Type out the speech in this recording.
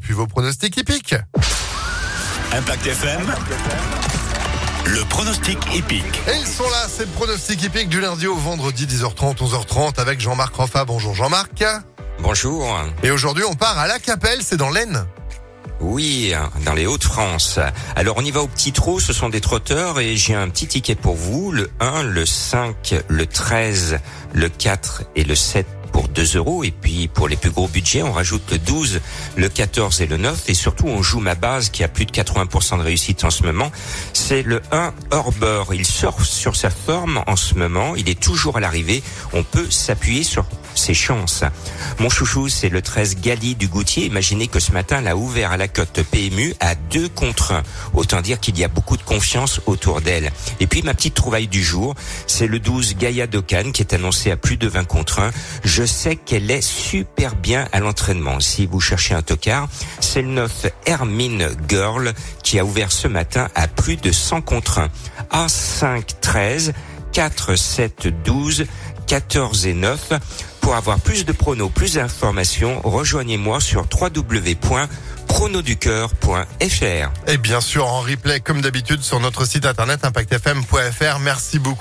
puis vos pronostics hippiques. Impact FM. Le pronostic épique. Et ils sont là, c'est le pronostic hippique du lundi au vendredi 10h30, 11h30 avec Jean-Marc Roffa. Bonjour Jean-Marc. Bonjour. Et aujourd'hui on part à la Capelle, c'est dans l'Aisne. Oui, dans les Hauts-de-France. Alors on y va au petit trot, ce sont des trotteurs et j'ai un petit ticket pour vous. Le 1, le 5, le 13, le 4 et le 7 pour 2 euros. Et puis pour les plus gros budgets, on rajoute le 12, le 14 et le 9. Et surtout, on joue ma base qui a plus de 80% de réussite en ce moment. C'est le 1 Orber. Il sort sur sa forme en ce moment. Il est toujours à l'arrivée. On peut s'appuyer sur ses chances. Mon chouchou, c'est le 13 Gali du Goutier. Imaginez que ce matin, l'a ouvert à la cote PMU à 2 contre 1. Autant dire qu'il y a beaucoup de confiance autour d'elle. Et puis, ma petite trouvaille du jour, c'est le 12 Gaïa Dokan qui est annoncé à plus de 20 contre 1. Je sais qu'elle est super bien à l'entraînement. Si vous cherchez un tocard, c'est le 9 Hermine Girl qui a ouvert ce matin à plus de 100 contre 1. A5 13, 4 7 12, 14 et 9. Pour avoir plus de pronos, plus d'informations, rejoignez-moi sur www.pronoducœur.fr. Et bien sûr en replay comme d'habitude sur notre site internet impactfm.fr. Merci beaucoup.